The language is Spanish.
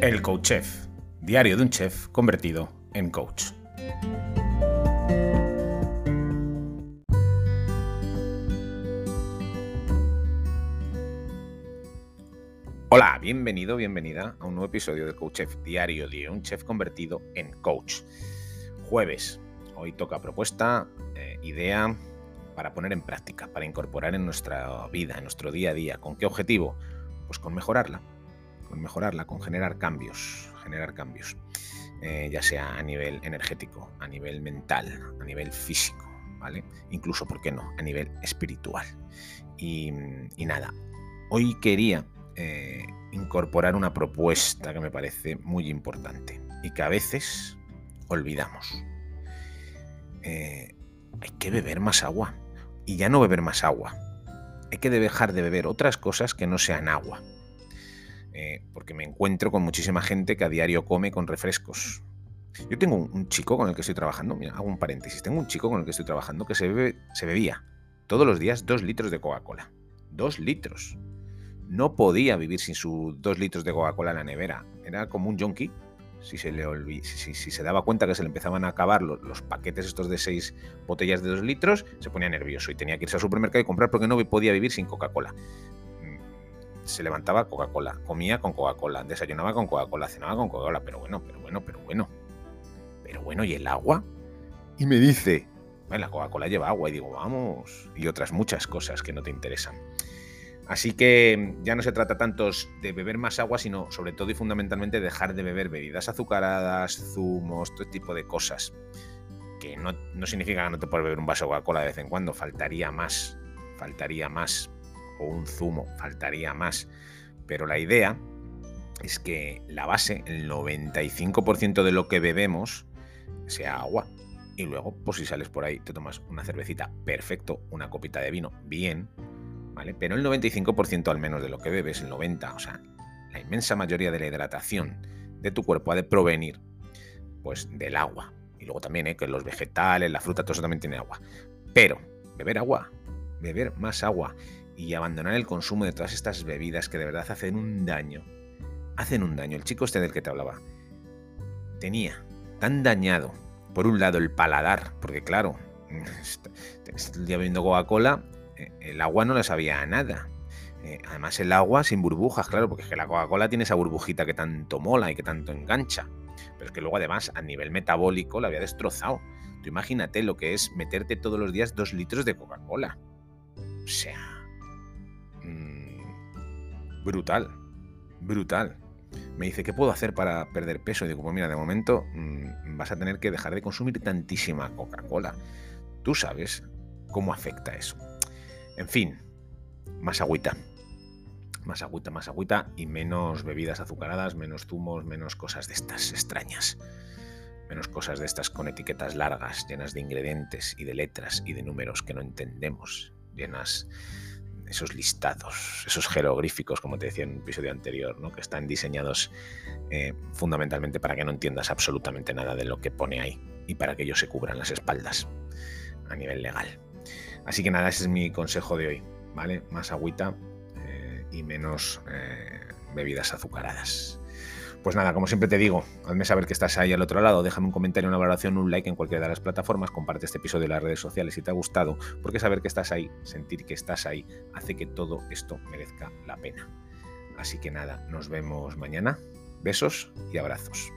El Coach Chef, diario de un chef convertido en coach. Hola, bienvenido, bienvenida a un nuevo episodio del Coach Chef, diario de un chef convertido en coach. Jueves, hoy toca propuesta, eh, idea para poner en práctica, para incorporar en nuestra vida, en nuestro día a día. ¿Con qué objetivo? Pues con mejorarla, mejorarla, con generar cambios, generar cambios, eh, ya sea a nivel energético, a nivel mental, a nivel físico, ¿vale? Incluso, ¿por qué no?, a nivel espiritual. Y, nada, hoy quería eh, incorporar una propuesta que me parece muy importante y que a veces olvidamos. Eh, hay que beber más agua. Y ya no beber más agua. Hay que dejar de beber otras cosas que no sean agua. Eh, porque me encuentro con muchísima gente que a diario come con refrescos. Yo tengo un, chico con el que estoy trabajando, mira, hago un paréntesis, tengo un chico con el que estoy trabajando que se, bebía todos los días dos litros de Coca-Cola. Dos litros. No podía vivir sin sus dos litros de Coca-Cola en la nevera. Era como un junkie. Si se, le si, se daba cuenta que se le empezaban a acabar los, los, paquetes estos de seis botellas de dos litros, se ponía nervioso y tenía que irse al supermercado y comprar porque no podía vivir sin Coca-Cola se levantaba Coca-Cola, comía con Coca-Cola, desayunaba con Coca-Cola, cenaba con Coca-Cola, pero bueno, pero bueno, pero bueno. Pero bueno, ¿y el agua? Y me dice, bueno, la Coca-Cola lleva agua y digo, vamos, y otras muchas cosas que no te interesan. Así que ya no se trata tanto de beber más agua, sino sobre todo y fundamentalmente dejar de beber bebidas azucaradas, zumos, todo tipo de cosas. Que no, no significa que no te puedas beber un vaso de Coca-Cola de vez en cuando, faltaría más, faltaría más o un zumo, faltaría más. Pero la idea es que la base, el 95% de lo que bebemos, sea agua. Y luego, pues si sales por ahí, te tomas una cervecita, perfecto, una copita de vino, bien, ¿vale? Pero el 95% al menos de lo que bebes, el 90%, o sea, la inmensa mayoría de la hidratación de tu cuerpo ha de provenir, pues, del agua. Y luego también, ¿eh? que los vegetales, la fruta, todo eso también tiene agua. Pero, beber agua, beber más agua y abandonar el consumo de todas estas bebidas que de verdad hacen un daño. Hacen un daño. El chico este del que te hablaba tenía tan dañado, por un lado, el paladar, porque claro, el día bebiendo Coca-Cola, eh, el agua no le sabía a nada. Eh, además, el agua sin burbujas, claro, porque es que la Coca-Cola tiene esa burbujita que tanto mola y que tanto engancha. Pero es que luego, además, a nivel metabólico, la había destrozado. Tú imagínate lo que es meterte todos los días dos litros de Coca-Cola. O sea, brutal, brutal. Me dice, ¿qué puedo hacer para perder peso? Y digo, pues mira, de momento mm, vas a tener que dejar de consumir tantísima Coca-Cola. Tú sabes cómo afecta eso. En fin, más agüita. Más agüita, más agüita y menos bebidas azucaradas, menos zumos, menos cosas de estas extrañas. Menos cosas de estas con etiquetas largas, llenas de ingredientes y de letras y de números que no entendemos, llenas esos listados, esos jeroglíficos, como te decía en un episodio anterior, ¿no? que están diseñados eh, fundamentalmente para que no entiendas absolutamente nada de lo que pone ahí y para que ellos se cubran las espaldas a nivel legal. Así que nada, ese es mi consejo de hoy, ¿vale? Más agüita eh, y menos eh, bebidas azucaradas. Pues nada, como siempre te digo, hazme saber que estás ahí al otro lado, déjame un comentario, una valoración, un like en cualquiera de las plataformas, comparte este episodio en las redes sociales si te ha gustado, porque saber que estás ahí, sentir que estás ahí, hace que todo esto merezca la pena. Así que nada, nos vemos mañana. Besos y abrazos.